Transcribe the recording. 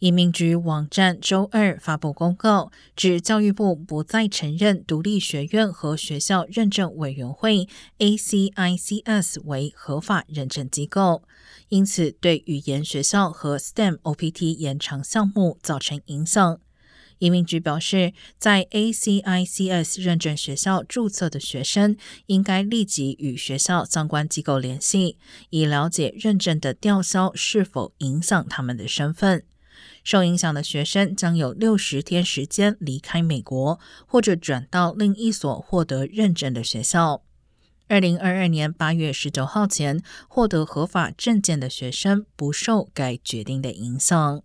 移民局网站周二发布公告，指教育部不再承认独立学院和学校认证委员会 （ACICS） 为合法认证机构，因此对语言学校和 STEM OPT 延长项目造成影响。移民局表示，在 ACICS 认证学校注册的学生应该立即与学校相关机构联系，以了解认证的吊销是否影响他们的身份。受影响的学生将有六十天时间离开美国，或者转到另一所获得认证的学校。二零二二年八月十九号前获得合法证件的学生不受该决定的影响。